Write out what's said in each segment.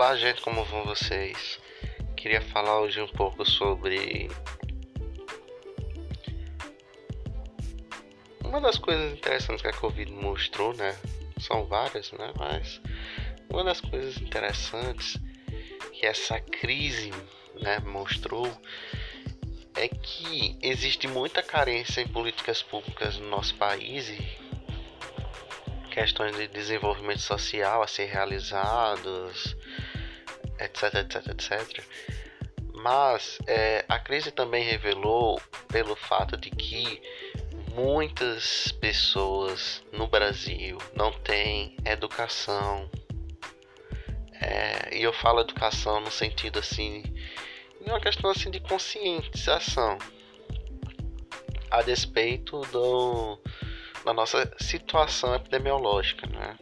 Olá, gente, como vão vocês? Queria falar hoje um pouco sobre uma das coisas interessantes que a Covid mostrou, né? São várias, né? Mas uma das coisas interessantes que essa crise, né, mostrou é que existe muita carência em políticas públicas no nosso país e questões de desenvolvimento social a ser realizados, etc, etc, etc. Mas é, a crise também revelou pelo fato de que muitas pessoas no Brasil não têm educação. É, e eu falo educação no sentido assim, em uma questão assim de conscientização a despeito do, da nossa situação epidemiológica, né?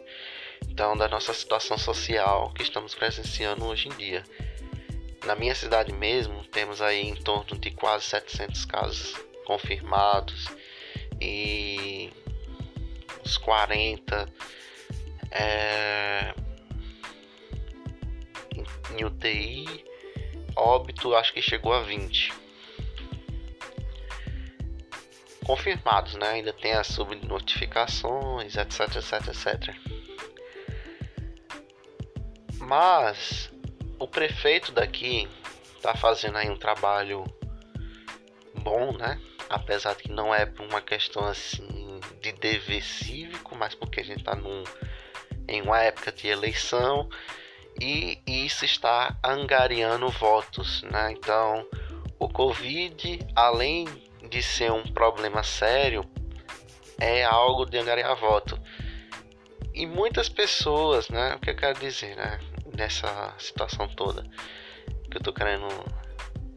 Da nossa situação social que estamos presenciando hoje em dia. Na minha cidade mesmo, temos aí em torno de quase 700 casos confirmados e uns 40 é, em UTI, óbito acho que chegou a 20 confirmados, né? Ainda tem as subnotificações, etc, etc, etc. Mas o prefeito daqui tá fazendo aí um trabalho bom, né? Apesar de que não é uma questão assim de dever cívico, mas porque a gente tá num, em uma época de eleição e isso está angariando votos, né? Então, o Covid, além de ser um problema sério, é algo de angariar voto. E muitas pessoas, né? O que eu quero dizer, né? Nessa situação toda que eu tô querendo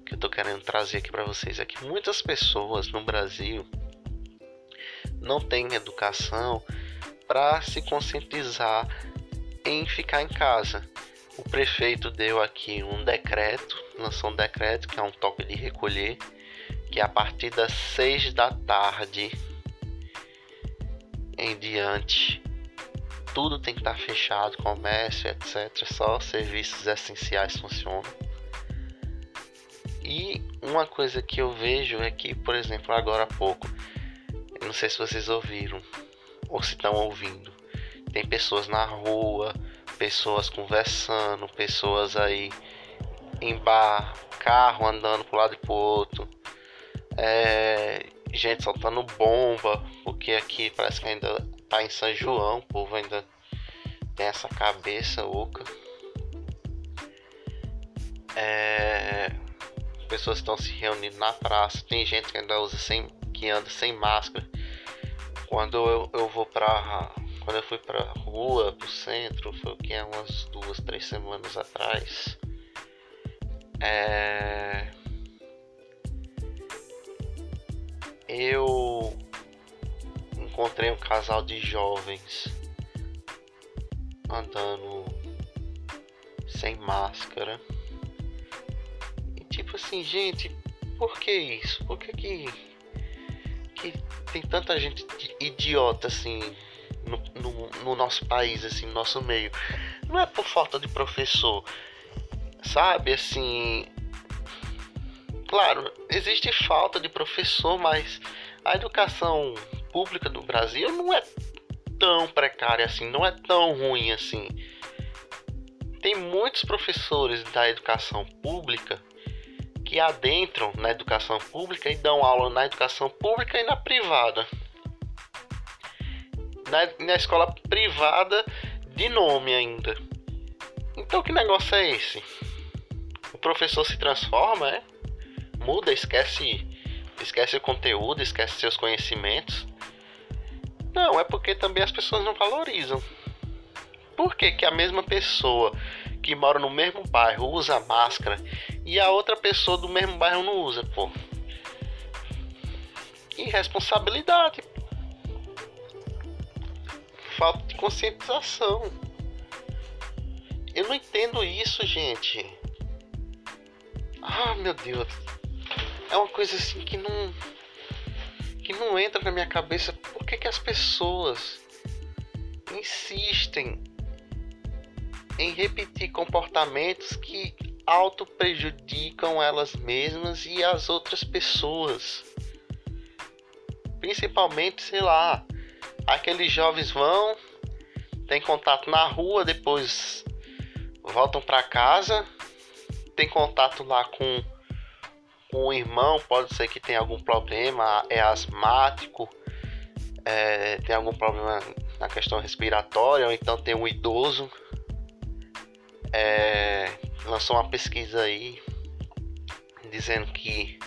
que eu tô querendo trazer aqui para vocês é que muitas pessoas no Brasil não têm educação para se conscientizar em ficar em casa. O prefeito deu aqui um decreto, lançou um decreto que é um toque de recolher que a partir das seis da tarde em diante tudo tem que estar fechado, comércio, etc. Só serviços essenciais funcionam. E uma coisa que eu vejo é que, por exemplo, agora há pouco, não sei se vocês ouviram ou se estão ouvindo, tem pessoas na rua, pessoas conversando, pessoas aí em bar, carro andando para lado e pro outro é, gente soltando bomba, porque aqui parece que ainda tá em São João, o povo ainda tem essa cabeça oca. É, pessoas estão se reunindo na praça, tem gente que ainda usa sem, que anda sem máscara. Quando eu, eu vou pra. Quando eu fui pra rua, pro centro, foi o que é umas duas, três semanas atrás. É eu encontrei um casal de jovens andando sem máscara. E tipo assim, gente, por que isso? Por que que, que tem tanta gente idiota assim no, no, no nosso país, assim, no nosso meio? Não é por falta de professor, sabe? Assim, Claro, existe falta de professor, mas a educação pública do Brasil não é tão precária assim, não é tão ruim assim. Tem muitos professores da educação pública que adentram na educação pública e dão aula na educação pública e na privada. Na, na escola privada de nome ainda. Então que negócio é esse? O professor se transforma, é? muda, esquece, esquece o conteúdo, esquece seus conhecimentos. Não, é porque também as pessoas não valorizam. Por que, que a mesma pessoa que mora no mesmo bairro usa máscara e a outra pessoa do mesmo bairro não usa, pô? Irresponsabilidade. Falta de conscientização. Eu não entendo isso, gente. Ah, meu Deus é uma coisa assim que não que não entra na minha cabeça por que, que as pessoas insistem em repetir comportamentos que auto prejudicam elas mesmas e as outras pessoas. Principalmente, sei lá, aqueles jovens vão, tem contato na rua, depois voltam para casa, tem contato lá com, com o irmão, pode ser que tenha algum problema, é asmático, é, tem algum problema na questão respiratória, ou então tem um idoso. É, lançou uma pesquisa aí dizendo que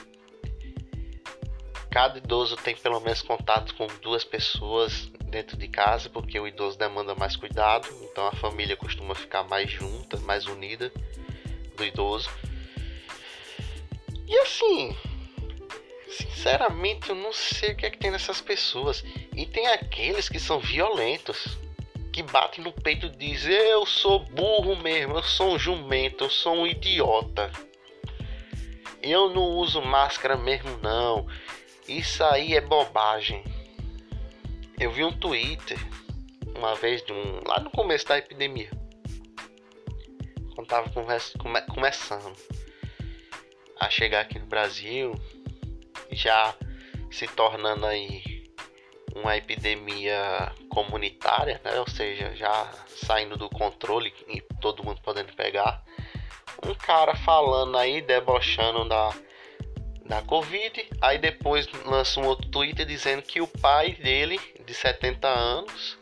cada idoso tem pelo menos contato com duas pessoas dentro de casa, porque o idoso demanda mais cuidado, então a família costuma ficar mais junta, mais unida do idoso. E assim, sinceramente eu não sei o que é que tem nessas pessoas. E tem aqueles que são violentos, que batem no peito e dizem: Eu sou burro mesmo, eu sou um jumento, eu sou um idiota. Eu não uso máscara mesmo, não. Isso aí é bobagem. Eu vi um Twitter uma vez de um lá no começo da epidemia. Quando tava come, começando a chegar aqui no Brasil, já se tornando aí uma epidemia comunitária, né? Ou seja, já saindo do controle e todo mundo podendo pegar. Um cara falando aí, debochando da da Covid. Aí depois lança um outro Twitter dizendo que o pai dele, de 70 anos,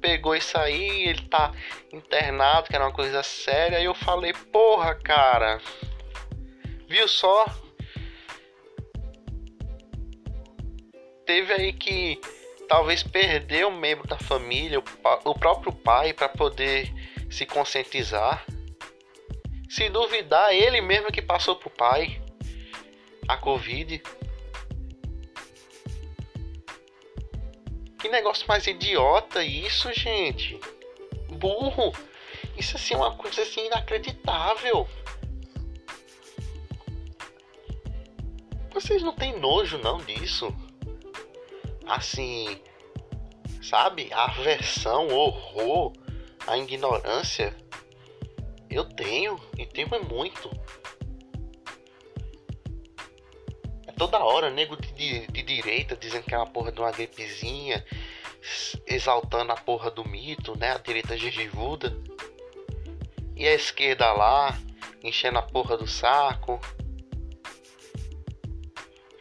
pegou isso aí, ele tá internado, que era uma coisa séria. E eu falei, porra, cara, viu só? Teve aí que talvez perder um membro da família, o próprio pai, para poder se conscientizar. Se duvidar, ele mesmo que passou pro pai a Covid. Que negócio mais idiota isso, gente. Burro. Isso assim é uma coisa assim inacreditável. Vocês não têm nojo não disso? Assim, sabe? A aversão, o horror, a ignorância. Eu tenho e tenho muito. toda hora, nego de, de, direita dizendo que é uma porra de uma gripezinha, exaltando a porra do mito, né? A direita gengivuda. E a esquerda lá, enchendo a porra do saco.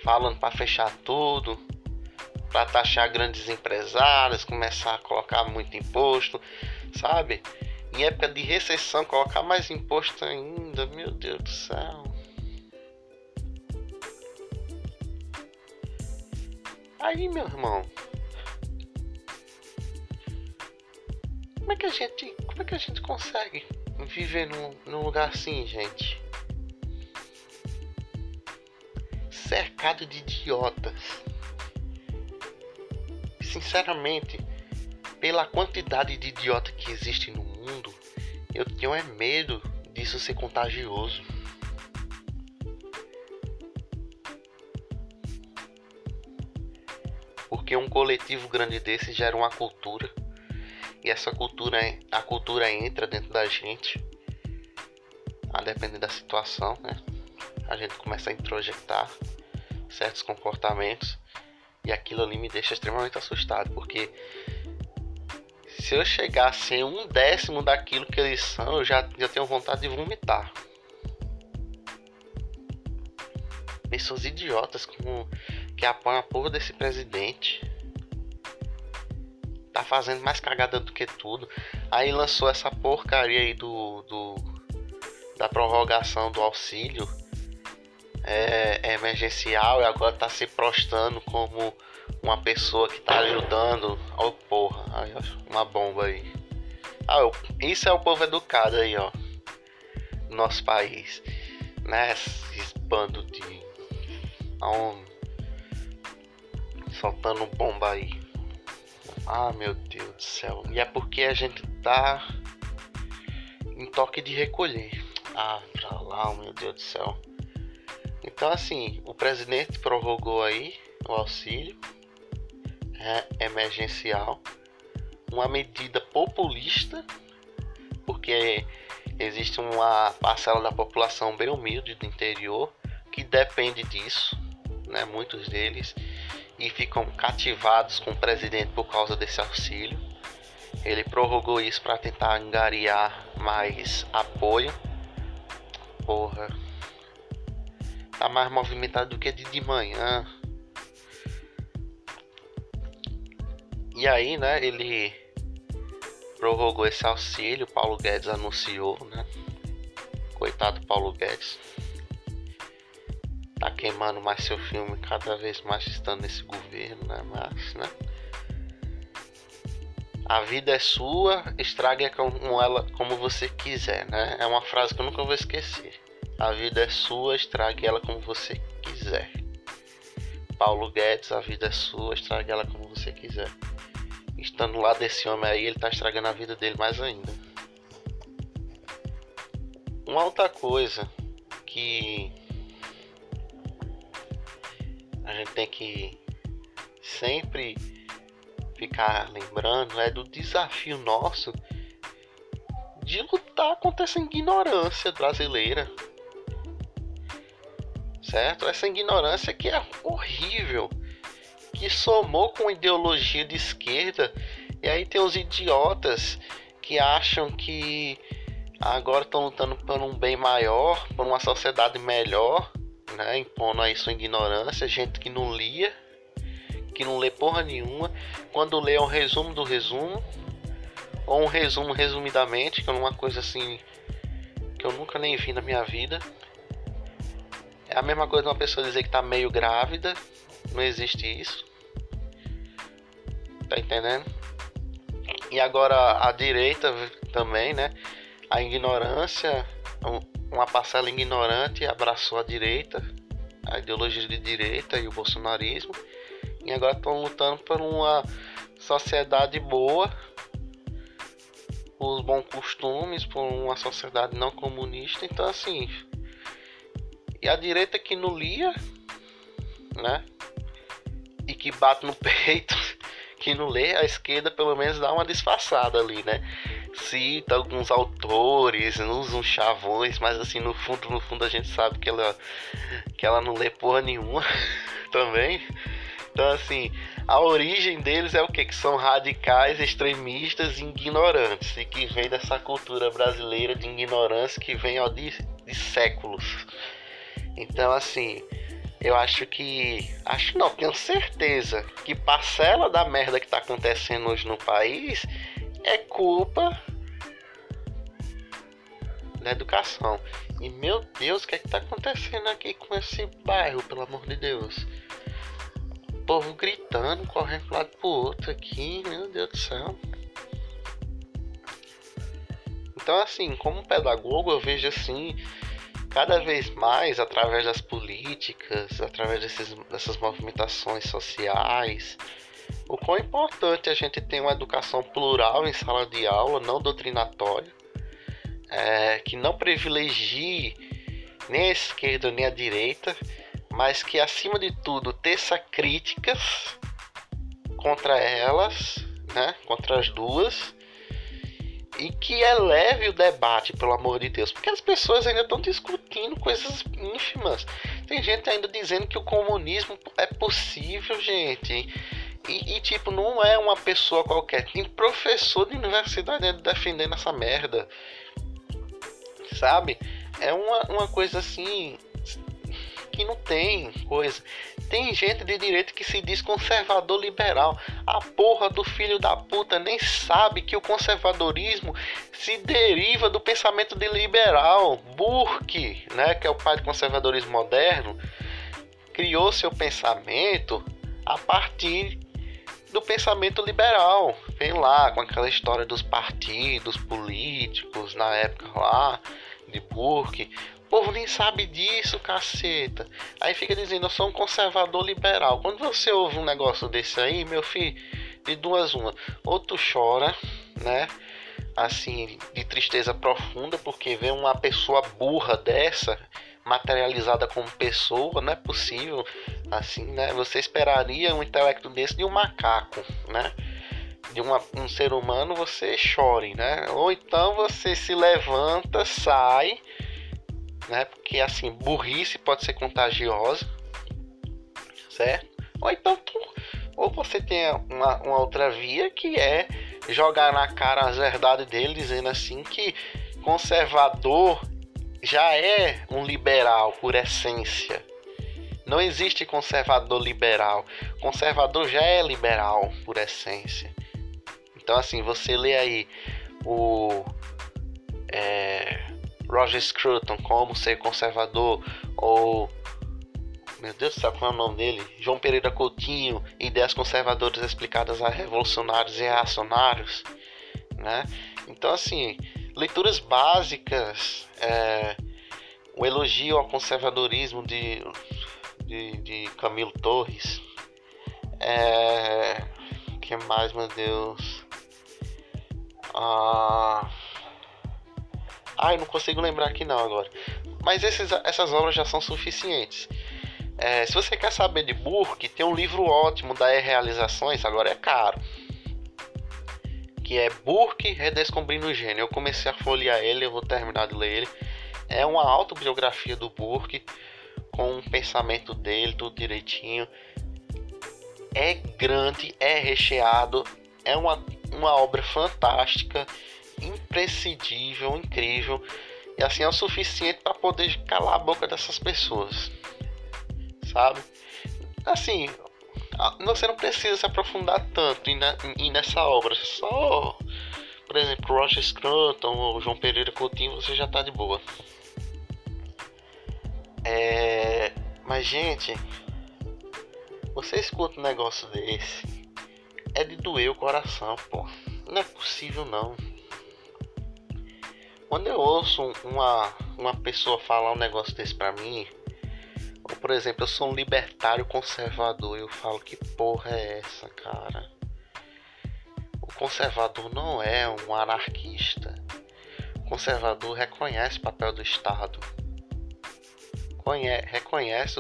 Falando para fechar tudo, para taxar grandes empresários, começar a colocar muito imposto, sabe? Em época de recessão, colocar mais imposto ainda, meu Deus do céu. Aí, meu irmão, como é que a gente, como é que a gente consegue viver num, num lugar assim, gente? Cercado de idiotas. Sinceramente, pela quantidade de idiota que existe no mundo, eu tenho é medo disso ser contagioso. porque um coletivo grande desse gera uma cultura e essa cultura a cultura entra dentro da gente a depender da situação né a gente começa a introjetar certos comportamentos e aquilo ali me deixa extremamente assustado porque se eu chegasse em um décimo daquilo que eles são eu já, já tenho vontade de vomitar pessoas idiotas como que apoia a porra desse presidente. Tá fazendo mais cagada do que tudo. Aí lançou essa porcaria aí do, do da prorrogação do auxílio é, emergencial e agora tá se prostando como uma pessoa que tá ajudando. Ó, oh, porra, aí, ó, uma bomba aí. Ah, eu, isso é o povo educado aí, ó. Nosso país, né? Esse bando de. Aonde? soltando bomba aí. Ah, meu Deus do céu. E é porque a gente tá em toque de recolher. Ah, pra lá, meu Deus do céu. Então, assim, o presidente prorrogou aí o auxílio é, emergencial, uma medida populista, porque existe uma parcela da população bem humilde do interior que depende disso, né? Muitos deles e ficam cativados com o presidente por causa desse auxílio. Ele prorrogou isso para tentar angariar mais apoio. Porra. Tá mais movimentado do que de, de manhã. E aí, né, ele prorrogou esse auxílio, Paulo Guedes anunciou, né? Coitado Paulo Guedes. Tá queimando mais seu filme cada vez mais estando nesse governo, né? Mas, né? A vida é sua, estrague como ela como você quiser, né? É uma frase que eu nunca vou esquecer. A vida é sua, estrague ela como você quiser. Paulo Guedes, a vida é sua, estrague ela como você quiser estando lá desse homem aí, ele tá estragando a vida dele mais ainda. Uma outra coisa que a gente tem que sempre ficar lembrando é do desafio nosso de lutar contra essa ignorância brasileira. Certo? Essa ignorância que é horrível que somou com ideologia de esquerda. E aí tem os idiotas que acham que agora estão lutando por um bem maior, por uma sociedade melhor, né? impondo aí sua ignorância, gente que não lia, que não lê porra nenhuma, quando lê é um resumo do resumo, ou um resumo resumidamente, que é uma coisa assim que eu nunca nem vi na minha vida. É a mesma coisa uma pessoa dizer que está meio grávida não existe isso. Tá entendendo? E agora a direita também, né? A ignorância, uma parcela ignorante abraçou a direita, a ideologia de direita e o bolsonarismo. E agora estão lutando por uma sociedade boa, por bons costumes, por uma sociedade não comunista. Então, assim. E a direita que não lia, né? e que bate no peito, que não lê, a esquerda pelo menos dá uma disfarçada ali, né? Cita alguns autores, usa uns chavões, mas assim, no fundo, no fundo a gente sabe que ela, que ela não lê porra nenhuma também. Então assim, a origem deles é o que? Que são radicais, extremistas e ignorantes. E que vem dessa cultura brasileira de ignorância que vem ó, de, de séculos. Então assim, eu acho que. Acho não, tenho certeza que parcela da merda que tá acontecendo hoje no país é culpa da educação. E meu Deus, o que é que tá acontecendo aqui com esse bairro, pelo amor de Deus? O povo gritando, correndo pro lado pro outro aqui, meu Deus do céu. Então assim, como pedagogo eu vejo assim cada vez mais através das políticas, através desses, dessas movimentações sociais, o quão importante a gente ter uma educação plural em sala de aula, não doutrinatória, é, que não privilegie nem a esquerda nem a direita, mas que acima de tudo teça críticas contra elas, né, contra as duas, e que eleve o debate, pelo amor de Deus, porque as pessoas ainda estão discutindo coisas ínfimas. Tem gente ainda dizendo que o comunismo é possível, gente. E, e, tipo, não é uma pessoa qualquer. Tem professor de universidade defendendo essa merda. Sabe? É uma, uma coisa assim que não tem coisa. Tem gente de direita que se diz conservador liberal. A porra do filho da puta nem sabe que o conservadorismo se deriva do pensamento de liberal. Burke, né, que é o pai do conservadorismo moderno, criou seu pensamento a partir do pensamento liberal. Vem lá com aquela história dos partidos políticos na época lá de Burke povo nem sabe disso, caceta. Aí fica dizendo, eu sou um conservador liberal. Quando você ouve um negócio desse aí, meu filho, de duas uma, ou tu chora, né? Assim, de tristeza profunda, porque vê uma pessoa burra dessa materializada como pessoa, não é possível assim, né? Você esperaria um intelecto desse de um macaco, né? de uma, um ser humano, você chore, né? Ou então você se levanta, sai, né? Porque assim, burrice pode ser contagiosa, certo? Ou então tu, ou você tem uma, uma outra via que é jogar na cara as verdades dele, dizendo assim que conservador já é um liberal por essência. Não existe conservador liberal. Conservador já é liberal por essência. Então, assim, você lê aí o é, Roger Scruton, Como Ser Conservador, ou. Meu Deus qual é o nome dele? João Pereira Coutinho, Ideias Conservadoras Explicadas a Revolucionários e Reacionários. Né? Então, assim, leituras básicas, é, o elogio ao conservadorismo de, de, de Camilo Torres. É, que mais, meu Deus? Ah, ai, não consigo lembrar aqui não agora. Mas esses, essas obras já são suficientes. É, se você quer saber de Burke, tem um livro ótimo da E-Realizações, agora é caro. Que é Burke Redescobrindo o Gênio. Eu comecei a folhear ele, eu vou terminar de ler ele. É uma autobiografia do Burke, com o pensamento dele, tudo direitinho. É grande, é recheado, é uma uma obra fantástica, imprescindível, incrível. E assim é o suficiente para poder calar a boca dessas pessoas. Sabe? Assim, você não precisa se aprofundar tanto nessa obra. Só, por exemplo, Roger Scruton ou João Pereira Coutinho, você já tá de boa. É... Mas, gente, você escuta um negócio desse é de doer o coração, pô. Não é possível não. Quando eu ouço uma, uma pessoa falar um negócio desse pra mim, ou por exemplo, eu sou um libertário conservador, eu falo que porra é essa, cara? O conservador não é um anarquista. O conservador reconhece o papel do Estado. reconhece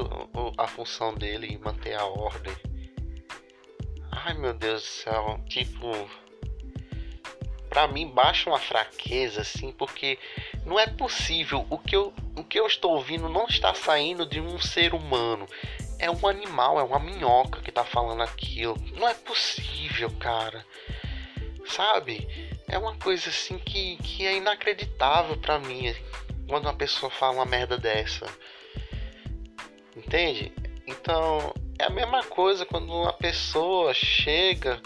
a função dele em manter a ordem Ai meu Deus do céu, tipo. Pra mim baixa uma fraqueza, assim, porque não é possível. O que, eu, o que eu estou ouvindo não está saindo de um ser humano. É um animal, é uma minhoca que tá falando aquilo. Não é possível, cara. Sabe? É uma coisa assim que, que é inacreditável para mim quando uma pessoa fala uma merda dessa. Entende? Então, é a mesma coisa quando uma pessoa chega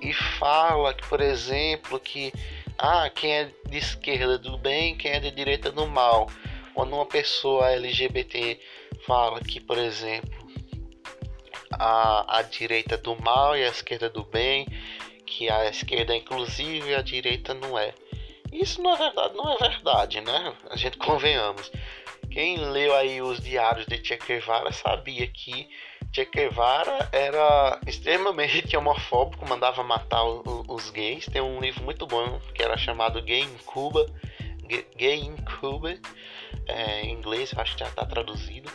e fala que, por exemplo, que ah, quem é de esquerda do bem, quem é de direita do mal. Quando uma pessoa LGBT fala que, por exemplo, a, a direita do mal e a esquerda do bem, que a esquerda é inclusive e a direita não é. Isso não é verdade, não é verdade, né? A gente convenhamos. Quem leu aí os diários de Che Guevara sabia que Che Guevara era extremamente homofóbico, mandava matar o, os gays. Tem um livro muito bom que era chamado Gay in Cuba, Gay in Cuba, é, em inglês, acho que já está traduzido,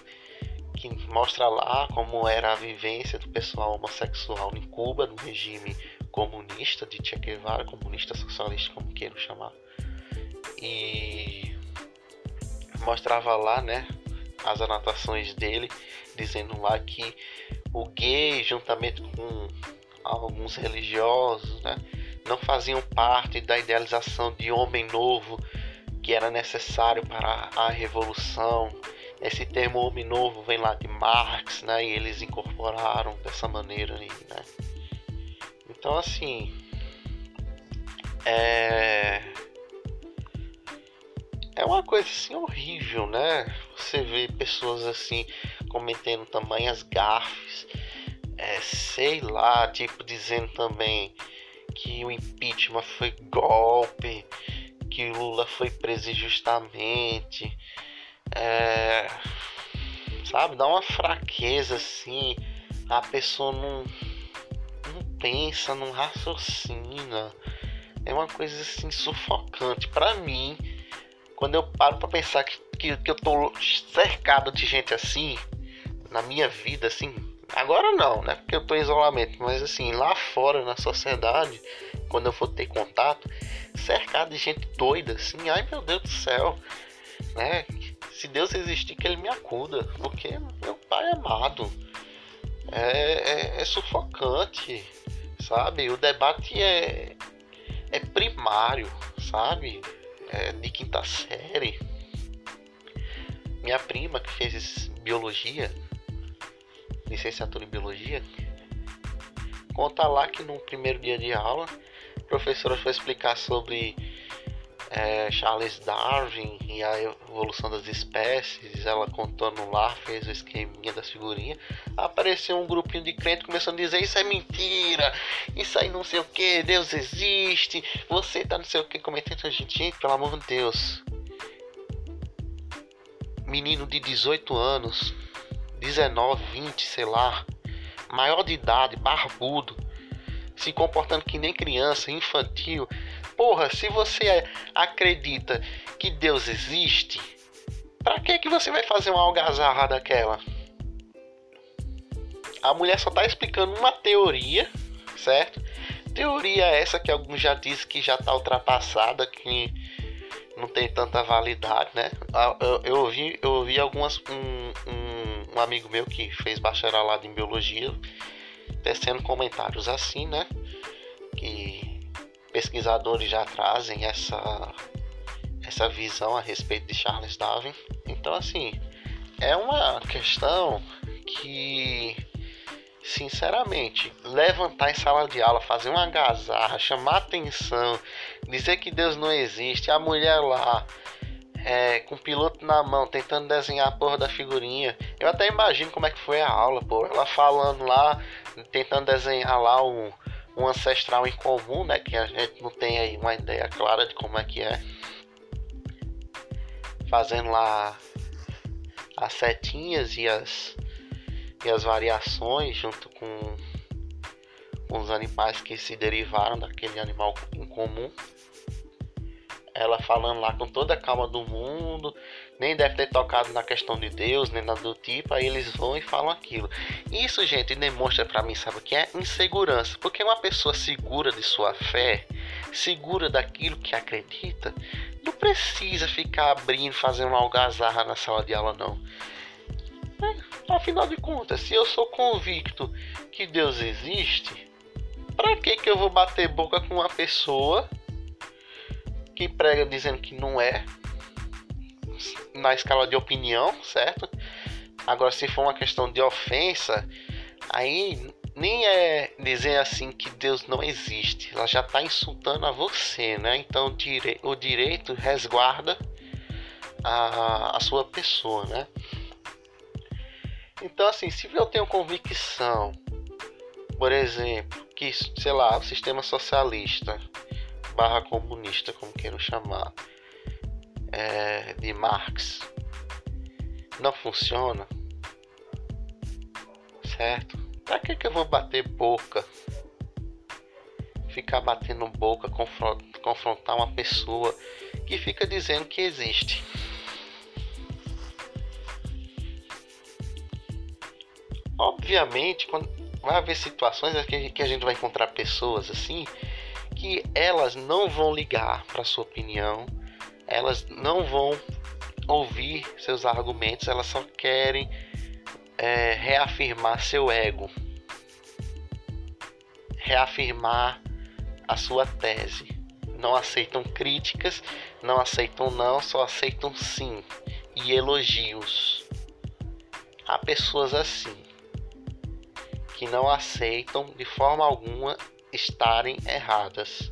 que mostra lá como era a vivência do pessoal homossexual em Cuba, no regime comunista de Che Guevara, comunista socialista, como queiram chamar. E mostrava lá, né, as anotações dele dizendo lá que o gay, juntamente com alguns religiosos, né, não faziam parte da idealização de homem novo que era necessário para a revolução. Esse termo homem novo vem lá de Marx, né, e eles incorporaram dessa maneira né. Então assim, é é uma coisa assim horrível, né? Você vê pessoas assim cometendo tamanhas gafes, é, sei lá, tipo dizendo também que o impeachment foi golpe, que Lula foi preso injustamente, é, sabe, dá uma fraqueza assim, a pessoa não, não pensa, não raciocina, é uma coisa assim sufocante para mim. Quando eu paro para pensar que, que, que eu tô cercado de gente assim, na minha vida, assim, Agora não, né? Porque eu tô em isolamento, mas assim, lá fora na sociedade, quando eu for ter contato, cercado de gente doida, assim, ai meu Deus do céu, né? Se Deus existir, que Ele me acuda, porque meu Pai amado é, é, é sufocante, sabe? O debate é, é primário, sabe? É de quinta série. Minha prima que fez biologia, licenciatura em biologia, conta lá que no primeiro dia de aula, a professora foi explicar sobre é, Charles Darwin e a evolução das espécies, ela contando lá, fez o esqueminha das figurinhas, apareceu um grupinho de crente começando a dizer isso é mentira, isso aí não sei o que, Deus existe, você tá não sei o que, cometendo gente, gente, pelo amor de Deus. Menino de 18 anos, 19, 20, sei lá, maior de idade, barbudo, se comportando que nem criança, infantil, Porra, se você acredita que Deus existe, para que que você vai fazer uma algazarra daquela? A mulher só tá explicando uma teoria, certo? Teoria essa que alguns já dizem que já tá ultrapassada, que não tem tanta validade, né? Ah, eu, eu ouvi, eu ouvi algumas um, um, um amigo meu que fez bacharelado em biologia tecendo comentários assim, né? Que pesquisadores já trazem essa, essa visão a respeito de Charles Darwin. Então, assim, é uma questão que, sinceramente, levantar em sala de aula, fazer uma gazarra, chamar atenção, dizer que Deus não existe, a mulher lá. É, com o piloto na mão, tentando desenhar a porra da figurinha. Eu até imagino como é que foi a aula, pô. Ela falando lá, tentando desenhar lá um, um ancestral em comum, né? Que a gente não tem aí uma ideia clara de como é que é. Fazendo lá as setinhas e as, e as variações junto com, com os animais que se derivaram daquele animal em comum ela falando lá com toda a calma do mundo, nem deve ter tocado na questão de Deus, nem nada do tipo, aí eles vão e falam aquilo. Isso, gente, demonstra para mim, sabe o que é? Insegurança, porque uma pessoa segura de sua fé, segura daquilo que acredita, não precisa ficar abrindo, fazendo uma algazarra na sala de aula, não. É, afinal de contas, se eu sou convicto que Deus existe, para que que eu vou bater boca com uma pessoa que prega dizendo que não é na escala de opinião, certo? Agora, se for uma questão de ofensa, aí nem é dizer assim que Deus não existe, ela já está insultando a você, né? Então o direito resguarda a, a sua pessoa, né? Então, assim, se eu tenho convicção, por exemplo, que, sei lá, o sistema socialista barra comunista, como queiram chamar, é, de Marx, não funciona, certo? Pra que, que eu vou bater boca? Ficar batendo boca, confrontar uma pessoa que fica dizendo que existe. Obviamente, quando vai haver situações que a gente vai encontrar pessoas assim que elas não vão ligar para sua opinião, elas não vão ouvir seus argumentos, elas só querem é, reafirmar seu ego, reafirmar a sua tese. Não aceitam críticas, não aceitam não, só aceitam sim e elogios. Há pessoas assim que não aceitam de forma alguma estarem erradas.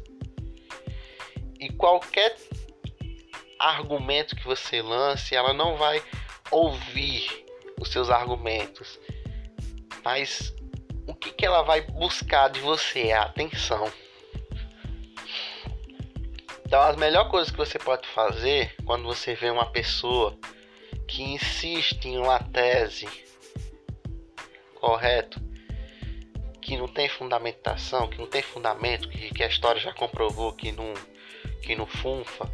E qualquer argumento que você lance, ela não vai ouvir os seus argumentos. Mas o que, que ela vai buscar de você é atenção. Então, as melhores coisas que você pode fazer quando você vê uma pessoa que insiste em uma tese, correto? Que não tem fundamentação, que não tem fundamento, que, que a história já comprovou que não, que não funfa,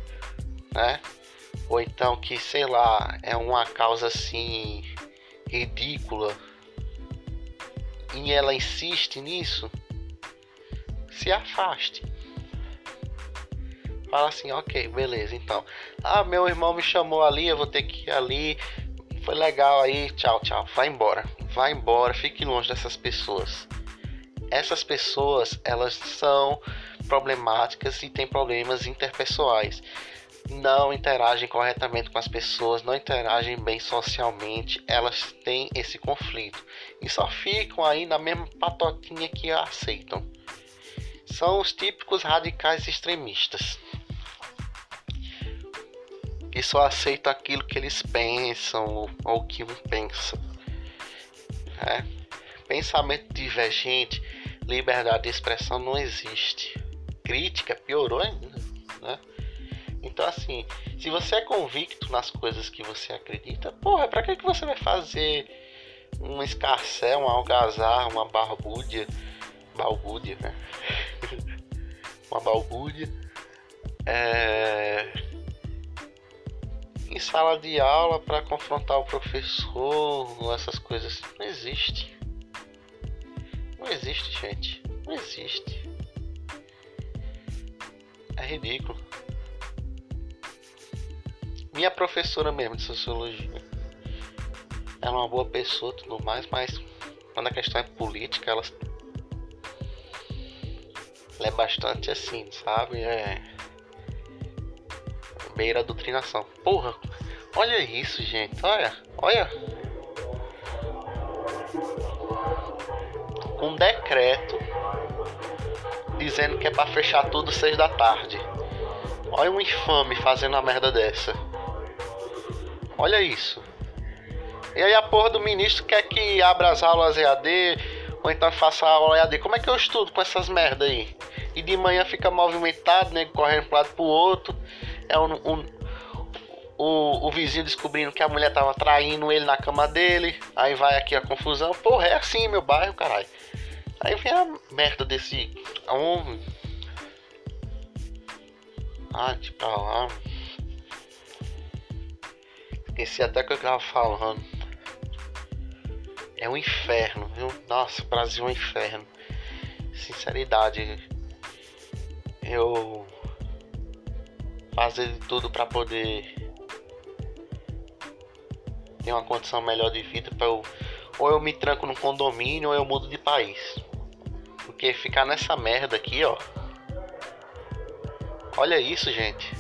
né? Ou então que, sei lá, é uma causa assim ridícula, e ela insiste nisso, se afaste. Fala assim, ok, beleza, então. Ah, meu irmão me chamou ali, eu vou ter que ir ali. Foi legal aí, tchau, tchau. Vai embora, vai embora, fique longe dessas pessoas. Essas pessoas, elas são problemáticas e têm problemas interpessoais. Não interagem corretamente com as pessoas, não interagem bem socialmente, elas têm esse conflito e só ficam aí na mesma patotinha que aceitam. São os típicos radicais extremistas que só aceitam aquilo que eles pensam ou, ou que um pensa. É. Pensamento divergente, liberdade de expressão não existe. Crítica piorou ainda, né? Então assim, se você é convicto nas coisas que você acredita, porra, pra que, que você vai fazer um escarcel, um algazar, uma barbúdia, balbúdia, né? uma balbúdia, é em sala de aula para confrontar o professor, essas coisas. Não existe. Não existe, gente. Não existe. É ridículo. Minha professora mesmo de sociologia. Ela é uma boa pessoa tudo mais, mas quando a questão é política, ela, ela é bastante assim, sabe? É beira a doutrinação. Porra, olha isso, gente. Olha, olha. Um decreto dizendo que é para fechar tudo seis da tarde. Olha um infame fazendo a merda dessa. Olha isso. E aí a porra do ministro quer que abra as aulas EAD ou então faça a aula EAD. Como é que eu estudo com essas merda aí? E de manhã fica movimentado, né, correndo pro lado pro outro é um, um, o, o vizinho descobrindo que a mulher tava traindo ele na cama dele. Aí vai aqui a confusão. Porra, é assim meu bairro, caralho. Aí vem a merda desse homem. Ah, de pra lá. Esqueci até que eu tava falando. É um inferno, viu? Nossa, Brasil é um inferno. Sinceridade. Eu fazer de tudo para poder ter uma condição melhor de vida para eu ou eu me tranco no condomínio ou eu mudo de país. Porque ficar nessa merda aqui, ó. Olha isso, gente.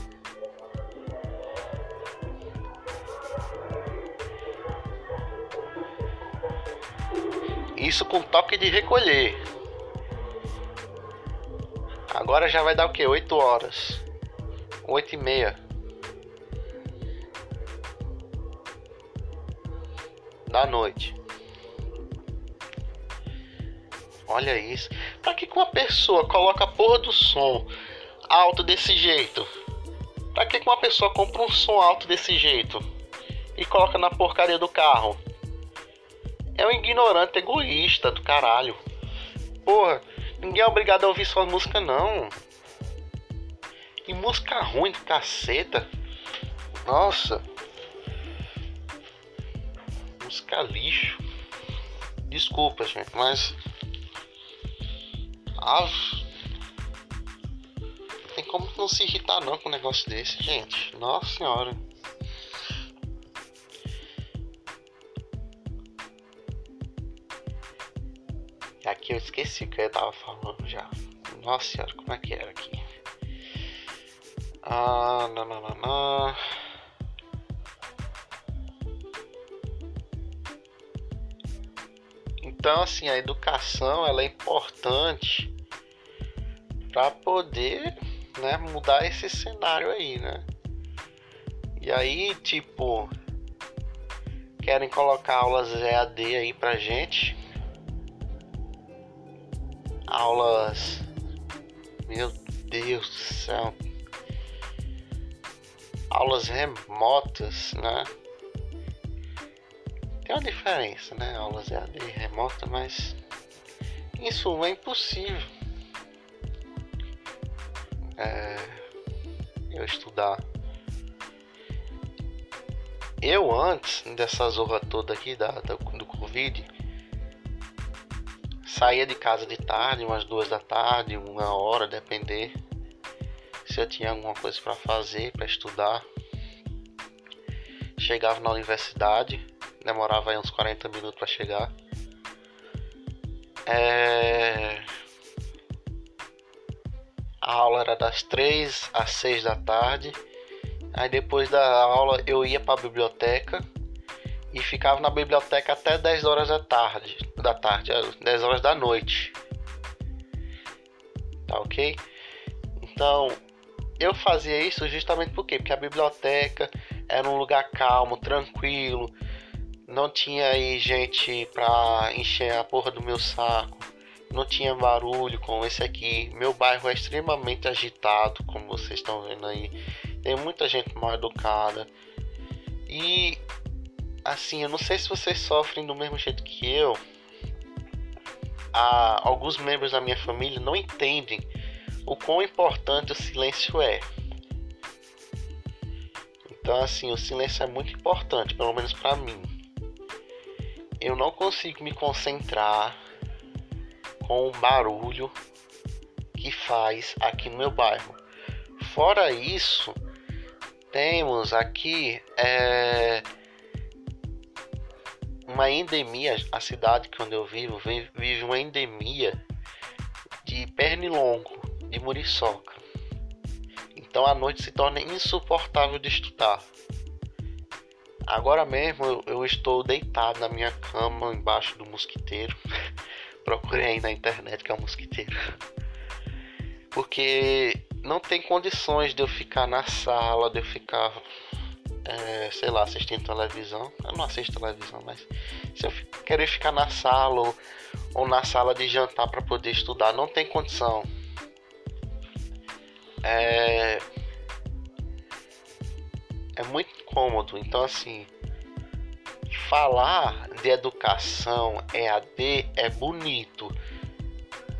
Isso com toque de recolher. Agora já vai dar o que? 8 horas oito e meia. Da noite. Olha isso. Pra que uma pessoa coloca a porra do som alto desse jeito? Pra que uma pessoa compra um som alto desse jeito? E coloca na porcaria do carro? É um ignorante egoísta do caralho. Porra, ninguém é obrigado a ouvir sua música não. E música ruim do caceta. Nossa. Música lixo. Desculpa, gente, mas. Ah, tem como não se irritar não com um negócio desse, gente. Nossa senhora. Aqui eu esqueci o que eu tava falando já. Nossa senhora, como é que era aqui? Ah, não, Então, assim, a educação ela é importante para poder, né, mudar esse cenário aí, né? E aí, tipo, querem colocar aulas EAD aí pra gente. Aulas Meu Deus do céu aulas remotas, né? Tem uma diferença, né? Aulas EAD remota, mas isso é impossível. É, eu estudar. Eu antes dessa zorra toda aqui da, da do Covid, saía de casa de tarde, umas duas da tarde, uma hora, depender se eu tinha alguma coisa para fazer, para estudar. Chegava na universidade, demorava aí uns 40 minutos para chegar. É... A aula era das 3 às 6 da tarde. Aí depois da aula eu ia para a biblioteca e ficava na biblioteca até 10 horas da tarde, da tarde, 10 horas da noite. Tá ok? Então, eu fazia isso justamente por quê? Porque a biblioteca era um lugar calmo, tranquilo, não tinha aí gente pra encher a porra do meu saco, não tinha barulho como esse aqui. Meu bairro é extremamente agitado, como vocês estão vendo aí. Tem muita gente mal educada. E assim, eu não sei se vocês sofrem do mesmo jeito que eu. Ah, alguns membros da minha família não entendem o quão importante o silêncio é. Então, assim, o silêncio é muito importante, pelo menos para mim. Eu não consigo me concentrar com o barulho que faz aqui no meu bairro. Fora isso, temos aqui é, uma endemia, a cidade que onde eu vivo vive uma endemia de pernilongo, de muriçoca. Então a noite se torna insuportável de estudar. Agora mesmo eu, estou deitado na minha cama embaixo do mosquiteiro. Procurei aí na internet que é um mosquiteiro. Porque não tem condições de eu ficar na sala, de eu ficar é, sei lá, assistindo televisão. Eu não assisto televisão, mas se eu querer ficar na sala ou, ou na sala de jantar para poder estudar, não tem condição. É, é muito cômodo. Então, assim, falar de educação EAD é bonito,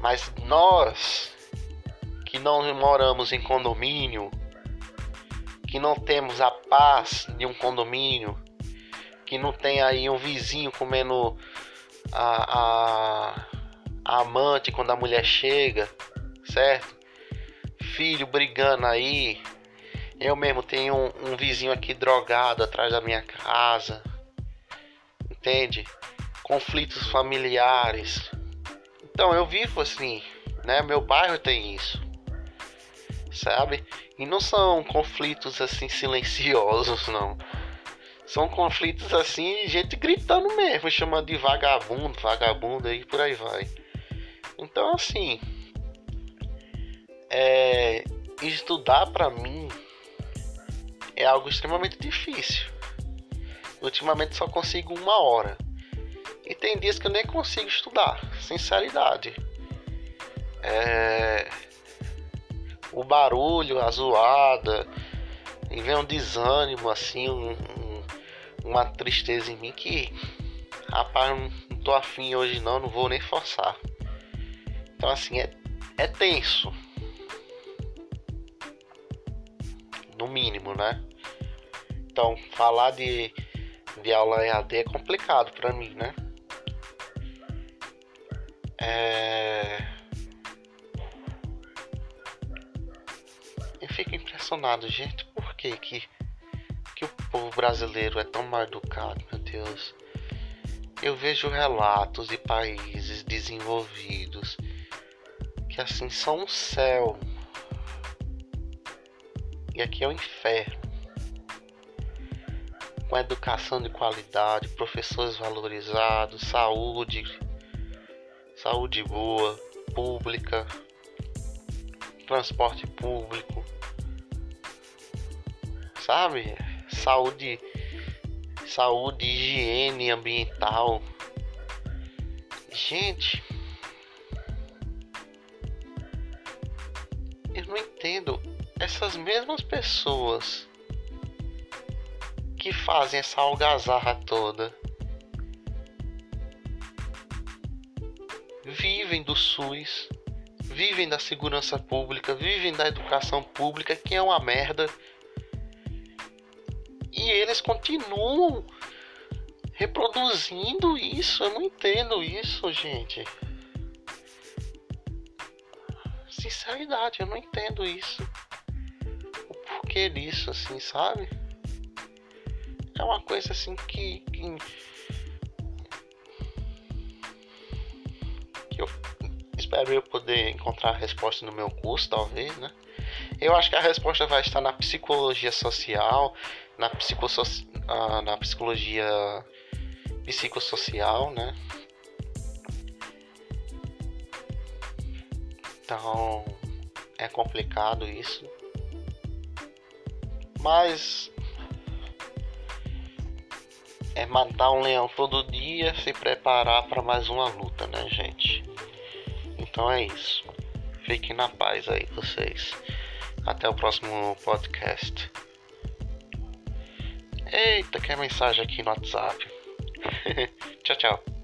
mas nós que não moramos em condomínio que não temos a paz de um condomínio, que não tem aí um vizinho comendo a, a, a amante quando a mulher chega, certo? Filho brigando aí. Eu mesmo tenho um, um vizinho aqui drogado atrás da minha casa, entende? Conflitos familiares. Então eu vivo assim, né? Meu bairro tem isso, sabe? E não são conflitos assim silenciosos, não. São conflitos assim, gente gritando mesmo, chamando de vagabundo, vagabundo e por aí vai. Então assim, é, estudar para mim é algo extremamente difícil. Ultimamente só consigo uma hora. E tem dias que eu nem consigo estudar, sinceridade. É o barulho, a zoada, e vem um desânimo, assim, um, um, uma tristeza em mim que, rapaz, não, tô afim hoje não, não vou nem forçar. Então, assim, é, é tenso. No mínimo, né? Então, falar de, de aula EAD é complicado para mim, né? É fico impressionado, gente. Por que que, que o povo brasileiro é tão mal educado, meu Deus? Eu vejo relatos de países desenvolvidos que assim são um céu. E aqui é o um inferno. Com educação de qualidade, professores valorizados, saúde, saúde boa, pública, transporte público, sabe? Saúde, saúde, higiene ambiental. Gente, eu não entendo essas mesmas pessoas que fazem essa algazarra toda vivem do SUS, vivem da segurança pública, vivem da educação pública, que é uma merda e eles continuam reproduzindo isso. Eu não entendo isso, gente. sinceridade, eu não entendo isso. O porquê disso, assim, sabe? É uma coisa assim que, que, que eu espero eu poder encontrar a resposta no meu curso, talvez, né? Eu acho que a resposta vai estar na psicologia social, na, psicosso ah, na psicologia psicossocial, né? Então é complicado isso. Mas é matar um leão todo dia, se preparar para mais uma luta, né, gente? Então é isso. Fiquem na paz aí, vocês. Até o próximo podcast. Eita, que mensagem aqui no WhatsApp. tchau, tchau.